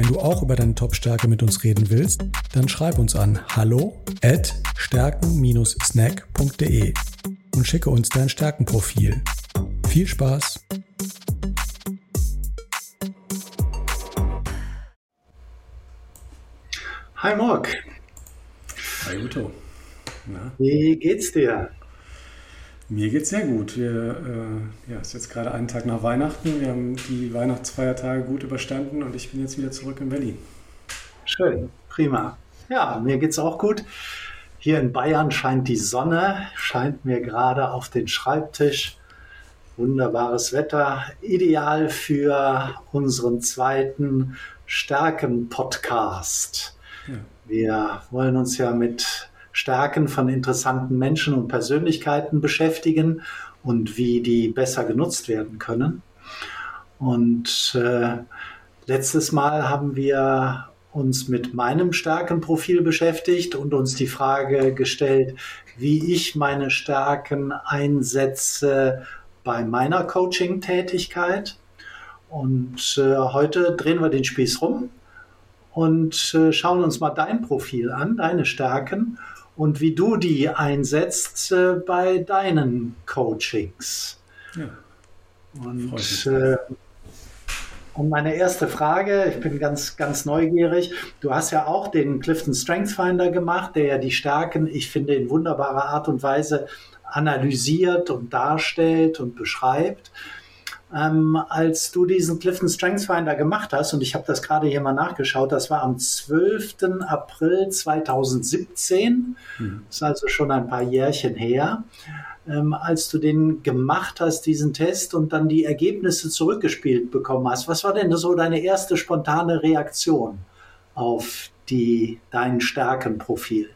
Wenn du auch über deine Top-Stärke mit uns reden willst, dann schreib uns an hallo at stärken-snack.de und schicke uns dein Stärkenprofil. Viel Spaß! Hi Morg. Hi Uto. Na? Wie geht's dir? Mir geht's sehr gut. Wir, äh, ja, es ist jetzt gerade einen Tag nach Weihnachten. Wir haben die Weihnachtsfeiertage gut überstanden und ich bin jetzt wieder zurück in Berlin. Schön, prima. Ja, mir geht's auch gut. Hier in Bayern scheint die Sonne, scheint mir gerade auf den Schreibtisch. Wunderbares Wetter, ideal für unseren zweiten Stärken-Podcast. Ja. Wir wollen uns ja mit Stärken von interessanten Menschen und Persönlichkeiten beschäftigen und wie die besser genutzt werden können. Und äh, letztes Mal haben wir uns mit meinem Stärkenprofil beschäftigt und uns die Frage gestellt, wie ich meine Stärken einsetze bei meiner Coaching-Tätigkeit. Und äh, heute drehen wir den Spieß rum und äh, schauen uns mal dein Profil an, deine Stärken und wie du die einsetzt äh, bei deinen Coachings. Ja. Und, äh, und meine erste Frage, ich bin ganz, ganz neugierig. Du hast ja auch den Clifton Strength Finder gemacht, der ja die Stärken, ich finde, in wunderbarer Art und Weise analysiert und darstellt und beschreibt ähm, als du diesen Clifton Strengths Finder gemacht hast, und ich habe das gerade hier mal nachgeschaut, das war am 12. April 2017, mhm. das ist also schon ein paar Jährchen her, ähm, als du den gemacht hast, diesen Test, und dann die Ergebnisse zurückgespielt bekommen hast. Was war denn so deine erste spontane Reaktion auf die, dein Stärkenprofil?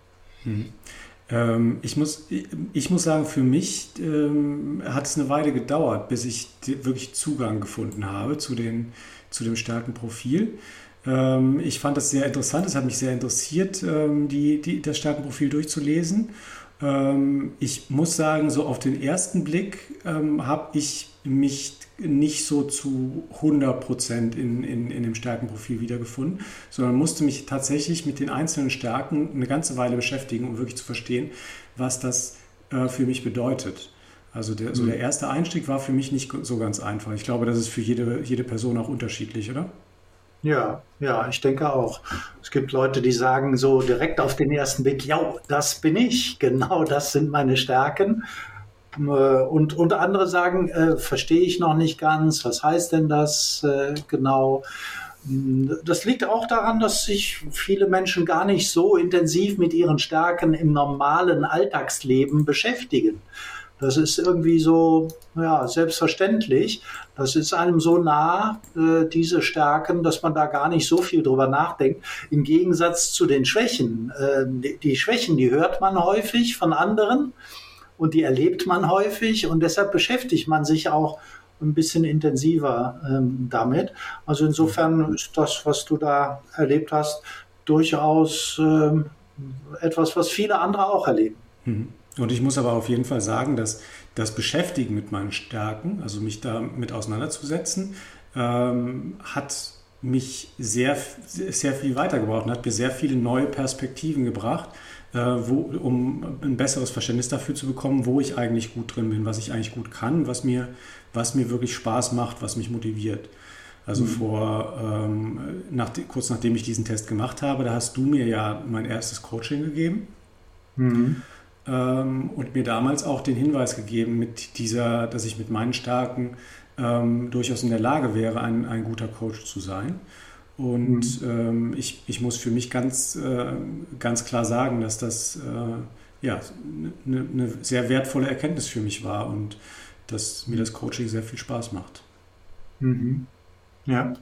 Mhm. Ähm, ich, muss, ich muss sagen, für mich ähm, hat es eine Weile gedauert, bis ich wirklich Zugang gefunden habe zu, den, zu dem starken Profil. Ähm, ich fand das sehr interessant, es hat mich sehr interessiert, ähm, die, die, das starke Profil durchzulesen. Ähm, ich muss sagen, so auf den ersten Blick ähm, habe ich mich nicht so zu 100 Prozent in, in, in dem Stärkenprofil wiedergefunden, sondern musste mich tatsächlich mit den einzelnen Stärken eine ganze Weile beschäftigen, um wirklich zu verstehen, was das äh, für mich bedeutet. Also der, so der mhm. erste Einstieg war für mich nicht so ganz einfach. Ich glaube, das ist für jede, jede Person auch unterschiedlich, oder? Ja, ja, ich denke auch. Es gibt Leute, die sagen so direkt auf den ersten Blick, ja, das bin ich, genau das sind meine Stärken. Äh, und, und andere sagen, äh, verstehe ich noch nicht ganz, was heißt denn das äh, genau? Das liegt auch daran, dass sich viele Menschen gar nicht so intensiv mit ihren Stärken im normalen Alltagsleben beschäftigen. Das ist irgendwie so, ja, selbstverständlich. Das ist einem so nah, äh, diese Stärken, dass man da gar nicht so viel drüber nachdenkt. Im Gegensatz zu den Schwächen. Äh, die, die Schwächen, die hört man häufig von anderen und die erlebt man häufig und deshalb beschäftigt man sich auch ein bisschen intensiver ähm, damit. Also insofern ist das, was du da erlebt hast, durchaus ähm, etwas, was viele andere auch erleben. Mhm. Und ich muss aber auf jeden Fall sagen, dass das Beschäftigen mit meinen Stärken, also mich damit auseinanderzusetzen, ähm, hat mich sehr, sehr viel weitergebracht und hat mir sehr viele neue Perspektiven gebracht, wo, um ein besseres Verständnis dafür zu bekommen, wo ich eigentlich gut drin bin, was ich eigentlich gut kann, was mir, was mir wirklich Spaß macht, was mich motiviert. Also mhm. vor ähm, nach, kurz nachdem ich diesen Test gemacht habe, da hast du mir ja mein erstes Coaching gegeben. Mhm. Ähm, und mir damals auch den Hinweis gegeben, mit dieser, dass ich mit meinen Stärken ähm, durchaus in der Lage wäre, ein, ein guter Coach zu sein. Und mhm. ähm, ich, ich muss für mich ganz, äh, ganz klar sagen, dass das äh, ja, eine ne sehr wertvolle Erkenntnis für mich war und dass mir das Coaching sehr viel Spaß macht. Mhm. Ja.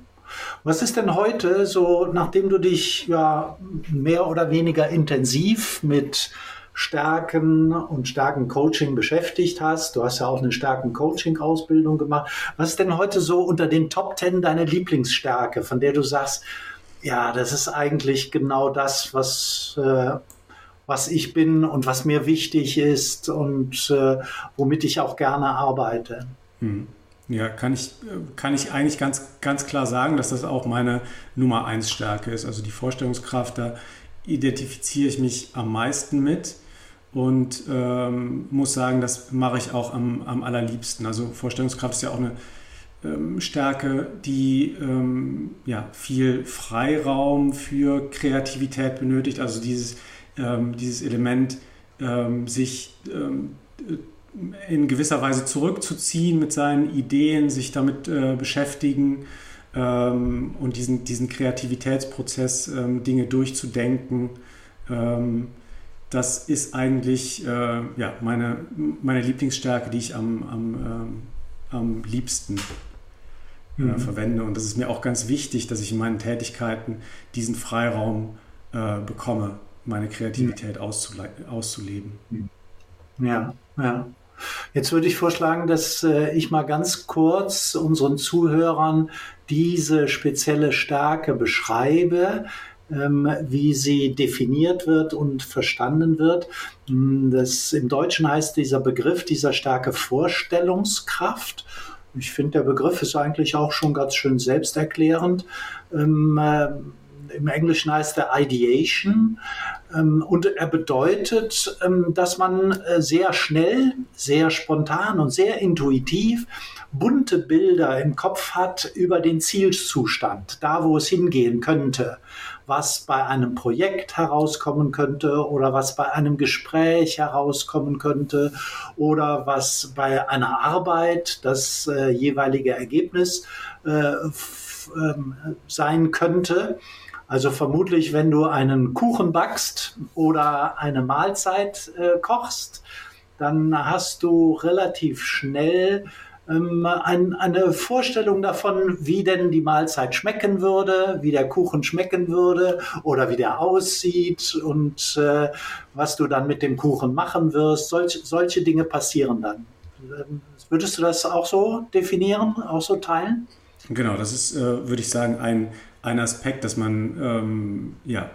Was ist denn heute so, nachdem du dich ja mehr oder weniger intensiv mit Stärken und Stärken-Coaching beschäftigt hast. Du hast ja auch eine Stärken-Coaching-Ausbildung gemacht. Was ist denn heute so unter den Top Ten deine Lieblingsstärke, von der du sagst, ja, das ist eigentlich genau das, was, äh, was ich bin und was mir wichtig ist und äh, womit ich auch gerne arbeite. Hm. Ja, kann ich, kann ich eigentlich ganz, ganz klar sagen, dass das auch meine Nummer eins Stärke ist. Also die Vorstellungskraft, da identifiziere ich mich am meisten mit und ähm, muss sagen, das mache ich auch am, am allerliebsten. Also Vorstellungskraft ist ja auch eine ähm, Stärke, die ähm, ja, viel Freiraum für Kreativität benötigt. Also dieses, ähm, dieses Element, ähm, sich ähm, in gewisser Weise zurückzuziehen mit seinen Ideen, sich damit äh, beschäftigen und diesen, diesen Kreativitätsprozess, Dinge durchzudenken. Ähm, das ist eigentlich äh, ja, meine, meine Lieblingsstärke, die ich am, am, ähm, am liebsten äh, mhm. verwende. Und das ist mir auch ganz wichtig, dass ich in meinen Tätigkeiten diesen Freiraum äh, bekomme, meine Kreativität mhm. auszuleben. Ja, ja. Jetzt würde ich vorschlagen, dass äh, ich mal ganz kurz unseren Zuhörern diese spezielle Stärke beschreibe, wie sie definiert wird und verstanden wird. Hm, das, Im Deutschen heißt dieser Begriff dieser Stärke Vorstellungskraft. Ich finde, der Begriff ist eigentlich auch schon ganz schön selbsterklärend. Ähm, äh, Im Englischen heißt er Ideation. Ähm, und er bedeutet, ähm, dass man äh, sehr schnell, sehr spontan und sehr intuitiv bunte Bilder im Kopf hat über den Zielzustand, da wo es hingehen könnte, was bei einem Projekt herauskommen könnte oder was bei einem Gespräch herauskommen könnte oder was bei einer Arbeit das äh, jeweilige Ergebnis äh, ähm, sein könnte. Also vermutlich, wenn du einen Kuchen backst oder eine Mahlzeit äh, kochst, dann hast du relativ schnell ähm, ein, eine Vorstellung davon, wie denn die Mahlzeit schmecken würde, wie der Kuchen schmecken würde oder wie der aussieht und äh, was du dann mit dem Kuchen machen wirst. Solch, solche Dinge passieren dann. Ähm, würdest du das auch so definieren, auch so teilen? Genau, das ist, äh, würde ich sagen, ein ein Aspekt, dass man ähm, ja,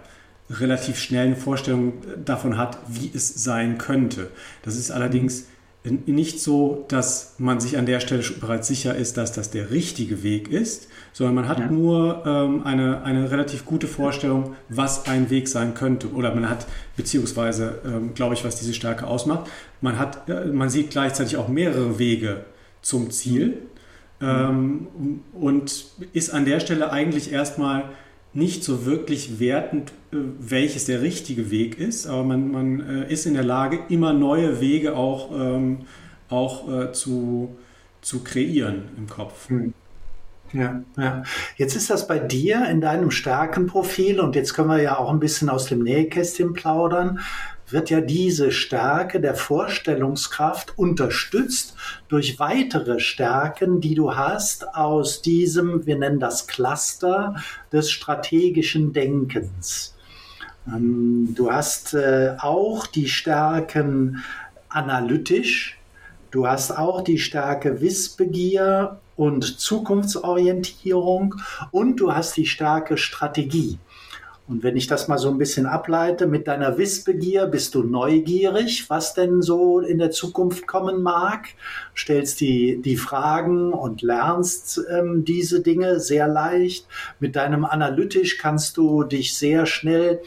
relativ schnell eine Vorstellung davon hat, wie es sein könnte. Das ist allerdings nicht so, dass man sich an der Stelle bereits sicher ist, dass das der richtige Weg ist, sondern man hat ja. nur ähm, eine, eine relativ gute Vorstellung, was ein Weg sein könnte. Oder man hat, beziehungsweise, ähm, glaube ich, was diese Stärke ausmacht, man, hat, äh, man sieht gleichzeitig auch mehrere Wege zum Ziel ähm, und ist an der Stelle eigentlich erstmal nicht so wirklich wertend, äh, welches der richtige Weg ist, aber man, man äh, ist in der Lage, immer neue Wege auch, ähm, auch äh, zu, zu kreieren im Kopf. Hm. Ja, ja. Jetzt ist das bei dir in deinem Stärkenprofil und jetzt können wir ja auch ein bisschen aus dem Nähkästchen plaudern wird ja diese Stärke der Vorstellungskraft unterstützt durch weitere Stärken, die du hast aus diesem, wir nennen das Cluster des strategischen Denkens. Ähm, du hast äh, auch die Stärken analytisch, du hast auch die Stärke Wissbegier und Zukunftsorientierung und du hast die Stärke Strategie. Und wenn ich das mal so ein bisschen ableite, mit deiner Wissbegier bist du neugierig, was denn so in der Zukunft kommen mag, stellst die, die Fragen und lernst ähm, diese Dinge sehr leicht. Mit deinem Analytisch kannst du dich sehr schnell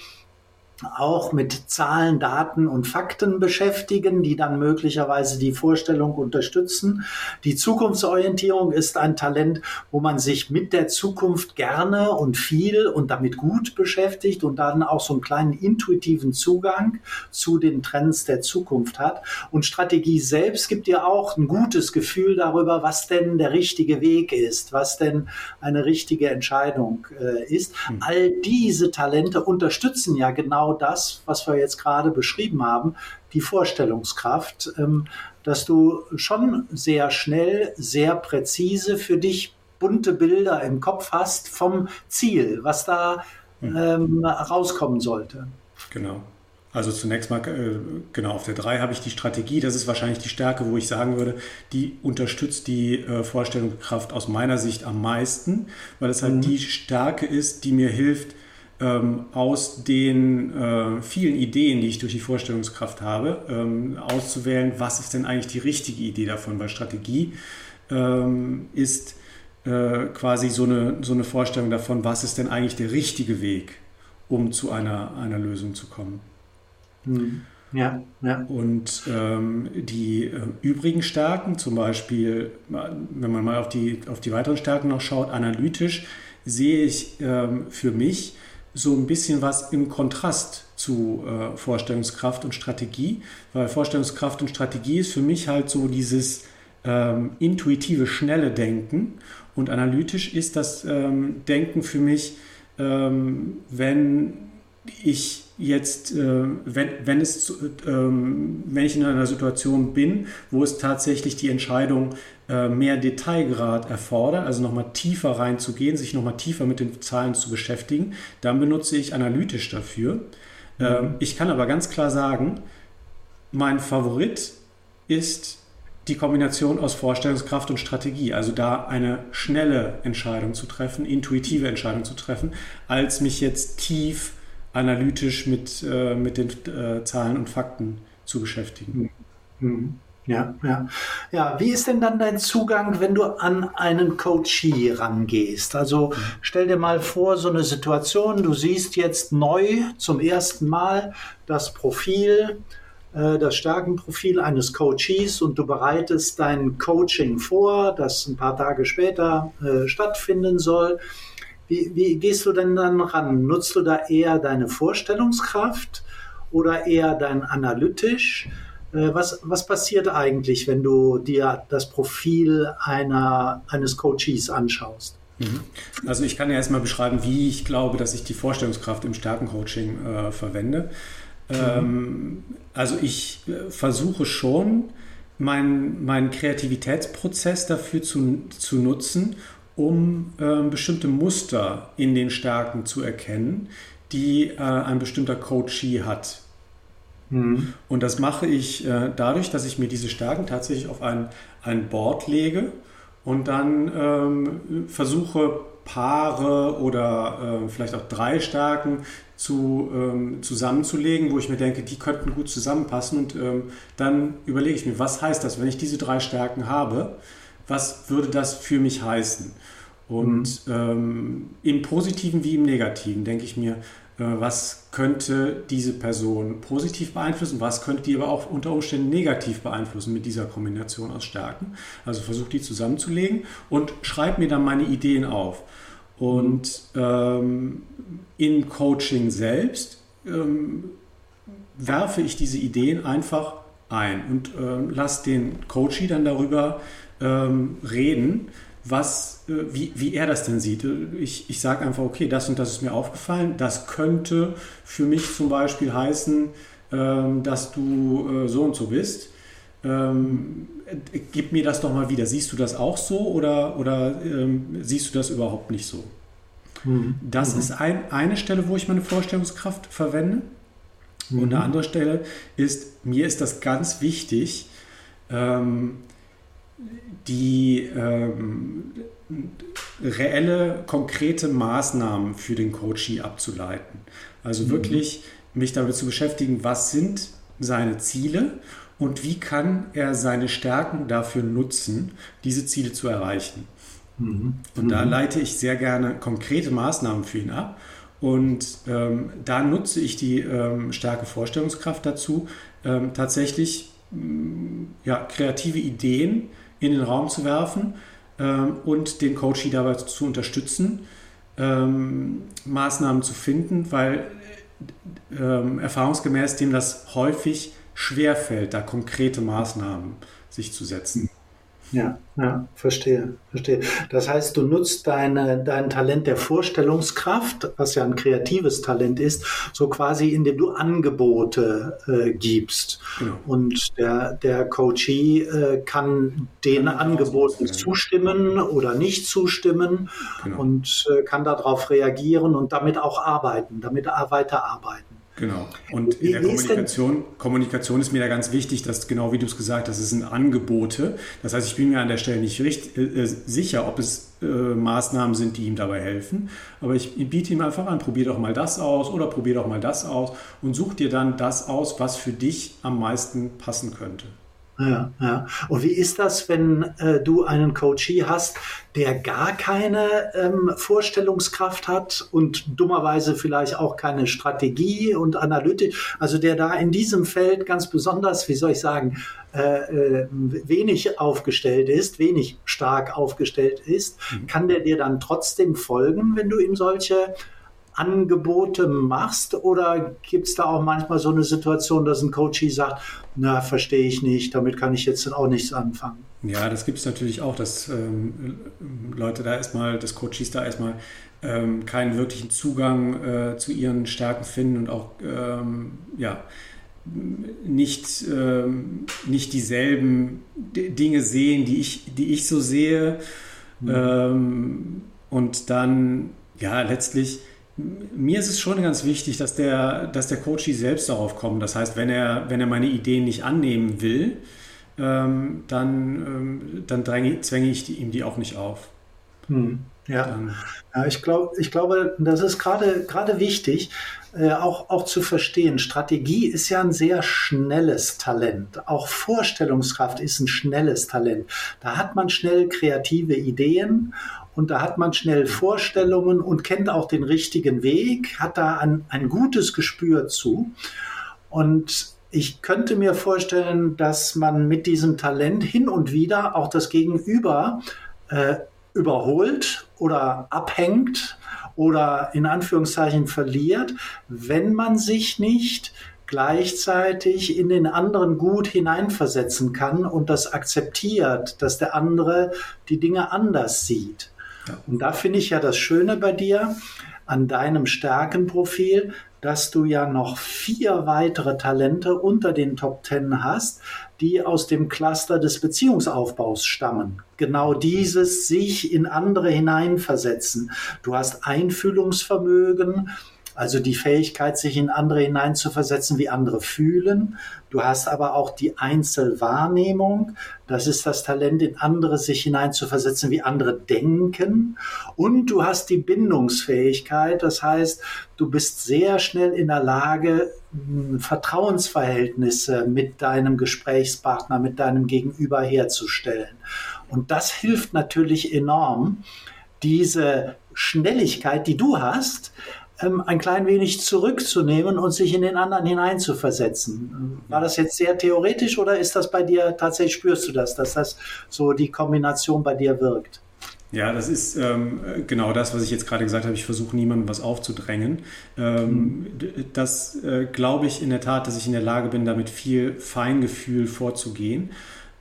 auch mit Zahlen, Daten und Fakten beschäftigen, die dann möglicherweise die Vorstellung unterstützen. Die Zukunftsorientierung ist ein Talent, wo man sich mit der Zukunft gerne und viel und damit gut beschäftigt und dann auch so einen kleinen intuitiven Zugang zu den Trends der Zukunft hat. Und Strategie selbst gibt dir auch ein gutes Gefühl darüber, was denn der richtige Weg ist, was denn eine richtige Entscheidung äh, ist. Mhm. All diese Talente unterstützen ja genau genau das, was wir jetzt gerade beschrieben haben, die Vorstellungskraft, ähm, dass du schon sehr schnell, sehr präzise für dich bunte Bilder im Kopf hast vom Ziel, was da hm. ähm, rauskommen sollte. Genau. Also zunächst mal, äh, genau, auf der 3 habe ich die Strategie. Das ist wahrscheinlich die Stärke, wo ich sagen würde, die unterstützt die äh, Vorstellungskraft aus meiner Sicht am meisten, weil es halt mhm. die Stärke ist, die mir hilft, ähm, aus den äh, vielen Ideen, die ich durch die Vorstellungskraft habe, ähm, auszuwählen, was ist denn eigentlich die richtige Idee davon, weil Strategie ähm, ist äh, quasi so eine, so eine Vorstellung davon, was ist denn eigentlich der richtige Weg, um zu einer, einer Lösung zu kommen. Mhm. Ja, ja. Und ähm, die äh, übrigen Stärken, zum Beispiel, wenn man mal auf die, auf die weiteren Stärken noch schaut, analytisch, sehe ich ähm, für mich so ein bisschen was im Kontrast zu äh, Vorstellungskraft und Strategie, weil Vorstellungskraft und Strategie ist für mich halt so dieses ähm, intuitive, schnelle Denken. Und analytisch ist das ähm, Denken für mich, ähm, wenn ich jetzt, äh, wenn, wenn, es, ähm, wenn ich in einer Situation bin, wo es tatsächlich die Entscheidung äh, mehr Detailgrad erfordert, also nochmal tiefer reinzugehen, sich nochmal tiefer mit den Zahlen zu beschäftigen, dann benutze ich analytisch dafür. Mhm. Ähm, ich kann aber ganz klar sagen, mein Favorit ist die Kombination aus Vorstellungskraft und Strategie, also da eine schnelle Entscheidung zu treffen, intuitive Entscheidung zu treffen, als mich jetzt tief analytisch mit, äh, mit den äh, Zahlen und Fakten zu beschäftigen. Mhm. Ja, ja. Ja, wie ist denn dann dein Zugang, wenn du an einen Coachee rangehst? Also stell dir mal vor, so eine Situation, du siehst jetzt neu zum ersten Mal das Profil, äh, das Stärkenprofil eines Coaches und du bereitest dein Coaching vor, das ein paar Tage später äh, stattfinden soll. Wie, wie gehst du denn dann ran? Nutzt du da eher deine Vorstellungskraft oder eher dein analytisch? Äh, was, was passiert eigentlich, wenn du dir das Profil einer, eines Coaches anschaust? Mhm. Also ich kann ja erstmal beschreiben, wie ich glaube, dass ich die Vorstellungskraft im Stärkencoaching äh, verwende. Mhm. Ähm, also ich äh, versuche schon, meinen mein Kreativitätsprozess dafür zu, zu nutzen, um äh, bestimmte Muster in den Stärken zu erkennen, die äh, ein bestimmter Coachee hat. Mhm. Und das mache ich äh, dadurch, dass ich mir diese Stärken tatsächlich auf ein, ein Board lege und dann ähm, versuche, Paare oder äh, vielleicht auch drei Stärken zu, ähm, zusammenzulegen, wo ich mir denke, die könnten gut zusammenpassen. Und ähm, dann überlege ich mir, was heißt das, wenn ich diese drei Stärken habe? was würde das für mich heißen? Und mhm. ähm, im Positiven wie im Negativen denke ich mir, was könnte diese Person positiv beeinflussen, was könnte die aber auch unter Umständen negativ beeinflussen mit dieser Kombination aus Stärken. Also versuche die zusammenzulegen und schreibe mir dann meine Ideen auf. Und ähm, im Coaching selbst ähm, werfe ich diese Ideen einfach ein und ähm, lasse den Coachie dann darüber ähm, reden, was, äh, wie, wie er das denn sieht. Ich, ich sage einfach, okay, das und das ist mir aufgefallen. Das könnte für mich zum Beispiel heißen, ähm, dass du äh, so und so bist. Ähm, gib mir das doch mal wieder. Siehst du das auch so oder, oder ähm, siehst du das überhaupt nicht so? Mhm. Das mhm. ist ein, eine Stelle, wo ich meine Vorstellungskraft verwende. Mhm. Und eine andere Stelle ist, mir ist das ganz wichtig, die ähm, reelle, konkrete Maßnahmen für den Coachee abzuleiten. Also mhm. wirklich mich damit zu beschäftigen, was sind seine Ziele und wie kann er seine Stärken dafür nutzen, diese Ziele zu erreichen. Mhm. Und da mhm. leite ich sehr gerne konkrete Maßnahmen für ihn ab. Und ähm, da nutze ich die ähm, starke Vorstellungskraft dazu, ähm, tatsächlich mm, ja, kreative Ideen in den Raum zu werfen ähm, und den Coach dabei zu unterstützen, ähm, Maßnahmen zu finden, weil ähm, erfahrungsgemäß dem das häufig schwerfällt, da konkrete Maßnahmen sich zu setzen. Ja, ja, verstehe, verstehe. Das heißt, du nutzt deine, dein Talent der Vorstellungskraft, was ja ein kreatives Talent ist, so quasi, indem du Angebote äh, gibst. Genau. Und der, der Coachee äh, kann den kann Angeboten zustimmen oder nicht zustimmen genau. und äh, kann darauf reagieren und damit auch arbeiten, damit weiterarbeiten. Genau. Und in der Kommunikation, Kommunikation ist mir da ganz wichtig, dass genau wie du es gesagt hast, es sind Angebote. Das heißt, ich bin mir an der Stelle nicht richtig, äh, sicher, ob es äh, Maßnahmen sind, die ihm dabei helfen. Aber ich biete ihm einfach an, probier doch mal das aus oder probier doch mal das aus und such dir dann das aus, was für dich am meisten passen könnte. Ja, ja. Und wie ist das, wenn äh, du einen Coachie hast, der gar keine ähm, Vorstellungskraft hat und dummerweise vielleicht auch keine Strategie und Analytik, also der da in diesem Feld ganz besonders, wie soll ich sagen, äh, äh, wenig aufgestellt ist, wenig stark aufgestellt ist, mhm. kann der dir dann trotzdem folgen, wenn du ihm solche Angebote machst oder gibt es da auch manchmal so eine Situation, dass ein Coachie sagt, na, verstehe ich nicht, damit kann ich jetzt auch nichts anfangen? Ja, das gibt es natürlich auch, dass ähm, Leute da erstmal, dass Coaches da erstmal ähm, keinen wirklichen Zugang äh, zu ihren Stärken finden und auch ähm, ja, nicht, ähm, nicht dieselben Dinge sehen, die ich, die ich so sehe. Mhm. und dann, ja, letztlich mir ist es schon ganz wichtig, dass der, dass der Coach selbst darauf kommt. Das heißt, wenn er, wenn er meine Ideen nicht annehmen will, ähm, dann, ähm, dann dränge, zwänge ich die, ihm die auch nicht auf. Hm, ja. ja, ich, glaub, ich glaube, das ist gerade gerade wichtig, äh, auch, auch zu verstehen. Strategie ist ja ein sehr schnelles Talent. Auch Vorstellungskraft ist ein schnelles Talent. Da hat man schnell kreative Ideen und da hat man schnell Vorstellungen und kennt auch den richtigen Weg, hat da ein, ein gutes Gespür zu. Und ich könnte mir vorstellen, dass man mit diesem Talent hin und wieder auch das Gegenüber äh, überholt oder abhängt oder in Anführungszeichen verliert, wenn man sich nicht gleichzeitig in den anderen gut hineinversetzen kann und das akzeptiert, dass der andere die Dinge anders sieht. Und da finde ich ja das Schöne bei dir an deinem Stärkenprofil, dass du ja noch vier weitere Talente unter den Top Ten hast, die aus dem Cluster des Beziehungsaufbaus stammen. Genau dieses sich in andere hineinversetzen. Du hast Einfühlungsvermögen, also die Fähigkeit, sich in andere hineinzuversetzen, wie andere fühlen. Du hast aber auch die Einzelwahrnehmung. Das ist das Talent, in andere sich hineinzuversetzen, wie andere denken. Und du hast die Bindungsfähigkeit. Das heißt, du bist sehr schnell in der Lage, hm, Vertrauensverhältnisse mit deinem Gesprächspartner, mit deinem Gegenüber herzustellen. Und das hilft natürlich enorm, diese Schnelligkeit, die du hast, ähm, ein klein wenig zurückzunehmen und sich in den anderen hineinzuversetzen. War das jetzt sehr theoretisch oder ist das bei dir tatsächlich, spürst du das, dass das so die Kombination bei dir wirkt? Ja, das ist ähm, genau das, was ich jetzt gerade gesagt habe. Ich versuche niemandem was aufzudrängen. Ähm. Das äh, glaube ich in der Tat, dass ich in der Lage bin, damit viel Feingefühl vorzugehen,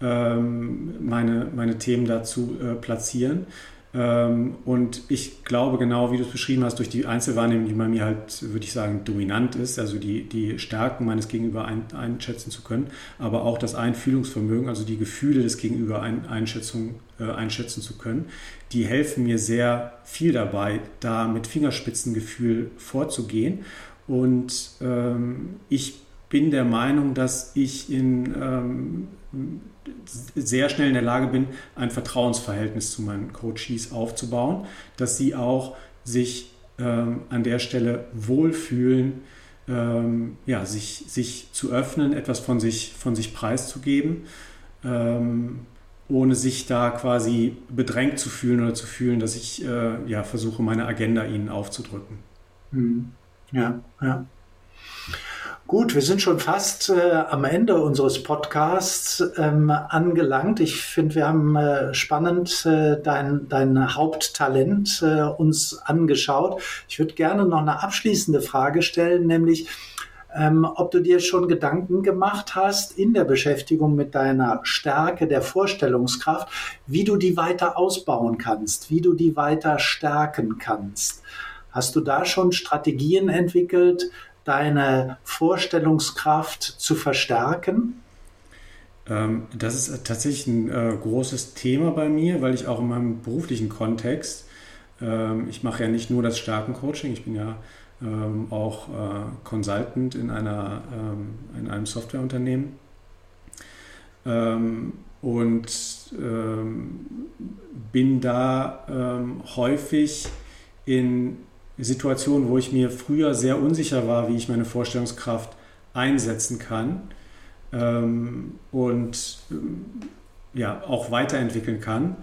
ähm, meine, meine Themen dazu äh, platzieren. Ähm, und ich glaube genau, wie du es beschrieben hast, durch die Einzelwahrnehmung, die bei mir halt, würde ich sagen, dominant ist, also die, die Stärken meines Gegenüber ein, einschätzen zu können, aber auch das Einfühlungsvermögen, also die Gefühle des Gegenüber ein, Einschätzung, äh, einschätzen zu können, die helfen mir sehr viel dabei, da mit Fingerspitzengefühl vorzugehen. Und ähm, ich bin der Meinung, dass ich in ähm, sehr schnell in der Lage bin, ein Vertrauensverhältnis zu meinen Coaches aufzubauen, dass sie auch sich ähm, an der Stelle wohlfühlen, ähm, ja, sich, sich zu öffnen, etwas von sich, von sich preiszugeben, ähm, ohne sich da quasi bedrängt zu fühlen oder zu fühlen, dass ich äh, ja, versuche, meine Agenda ihnen aufzudrücken. Hm. Ja, ja. Gut, wir sind schon fast äh, am Ende unseres Podcasts ähm, angelangt. Ich finde, wir haben äh, spannend äh, dein, dein Haupttalent äh, uns angeschaut. Ich würde gerne noch eine abschließende Frage stellen, nämlich ähm, ob du dir schon Gedanken gemacht hast in der Beschäftigung mit deiner Stärke der Vorstellungskraft, wie du die weiter ausbauen kannst, wie du die weiter stärken kannst. Hast du da schon Strategien entwickelt, deine Vorstellungskraft zu verstärken? Ähm, das ist tatsächlich ein äh, großes Thema bei mir, weil ich auch in meinem beruflichen Kontext, ähm, ich mache ja nicht nur das Stärkencoaching, ich bin ja ähm, auch äh, Consultant in, einer, in einem Softwareunternehmen. Und bin da häufig in Situationen, wo ich mir früher sehr unsicher war, wie ich meine Vorstellungskraft einsetzen kann ähm, und ähm, ja, auch weiterentwickeln kann.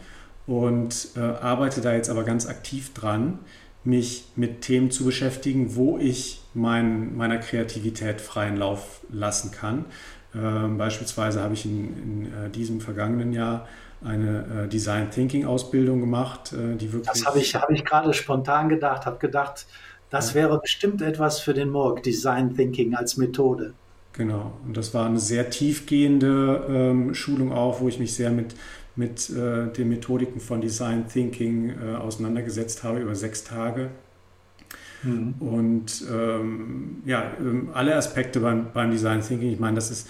Und äh, arbeite da jetzt aber ganz aktiv dran, mich mit Themen zu beschäftigen, wo ich mein, meiner Kreativität freien Lauf lassen kann. Ähm, beispielsweise habe ich in, in äh, diesem vergangenen Jahr eine äh, Design Thinking Ausbildung gemacht, äh, die wirklich. Das habe ich, hab ich gerade spontan gedacht, habe gedacht, das ja. wäre bestimmt etwas für den Morg, Design Thinking als Methode. Genau, und das war eine sehr tiefgehende ähm, Schulung auch, wo ich mich sehr mit, mit äh, den Methodiken von Design Thinking äh, auseinandergesetzt habe über sechs Tage. Mhm. Und ähm, ja, ähm, alle Aspekte beim, beim Design Thinking, ich meine, das ist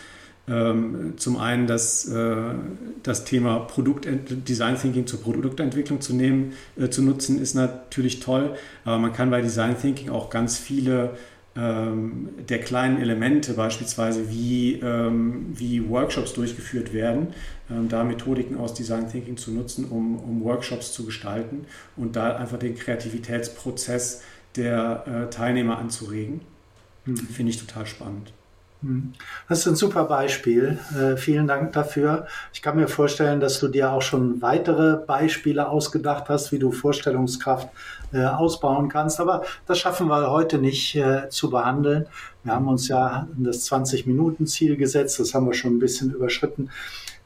zum einen das, äh, das Thema Produkt Design Thinking zur Produktentwicklung zu nehmen, äh, zu nutzen, ist natürlich toll, aber man kann bei Design Thinking auch ganz viele ähm, der kleinen Elemente, beispielsweise wie, ähm, wie Workshops durchgeführt werden, ähm, da Methodiken aus Design Thinking zu nutzen, um, um Workshops zu gestalten und da einfach den Kreativitätsprozess der äh, Teilnehmer anzuregen. Mhm. Finde ich total spannend. Hm. Das ist ein super Beispiel. Äh, vielen Dank dafür. Ich kann mir vorstellen, dass du dir auch schon weitere Beispiele ausgedacht hast, wie du Vorstellungskraft äh, ausbauen kannst. Aber das schaffen wir heute nicht äh, zu behandeln. Wir haben uns ja das 20-Minuten-Ziel gesetzt. Das haben wir schon ein bisschen überschritten.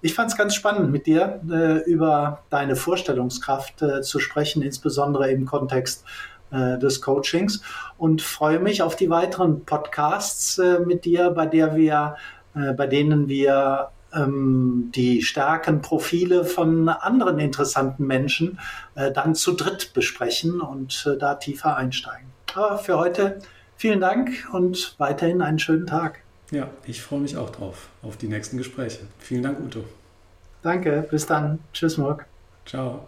Ich fand es ganz spannend, mit dir äh, über deine Vorstellungskraft äh, zu sprechen, insbesondere im Kontext äh, des Coachings und freue mich auf die weiteren Podcasts äh, mit dir, bei der wir, äh, bei denen wir ähm, die starken Profile von anderen interessanten Menschen äh, dann zu dritt besprechen und äh, da tiefer einsteigen. Aber für heute vielen Dank und weiterhin einen schönen Tag. Ja, ich freue mich auch drauf, auf die nächsten Gespräche. Vielen Dank, Uto. Danke, bis dann. Tschüss, Morg. Ciao.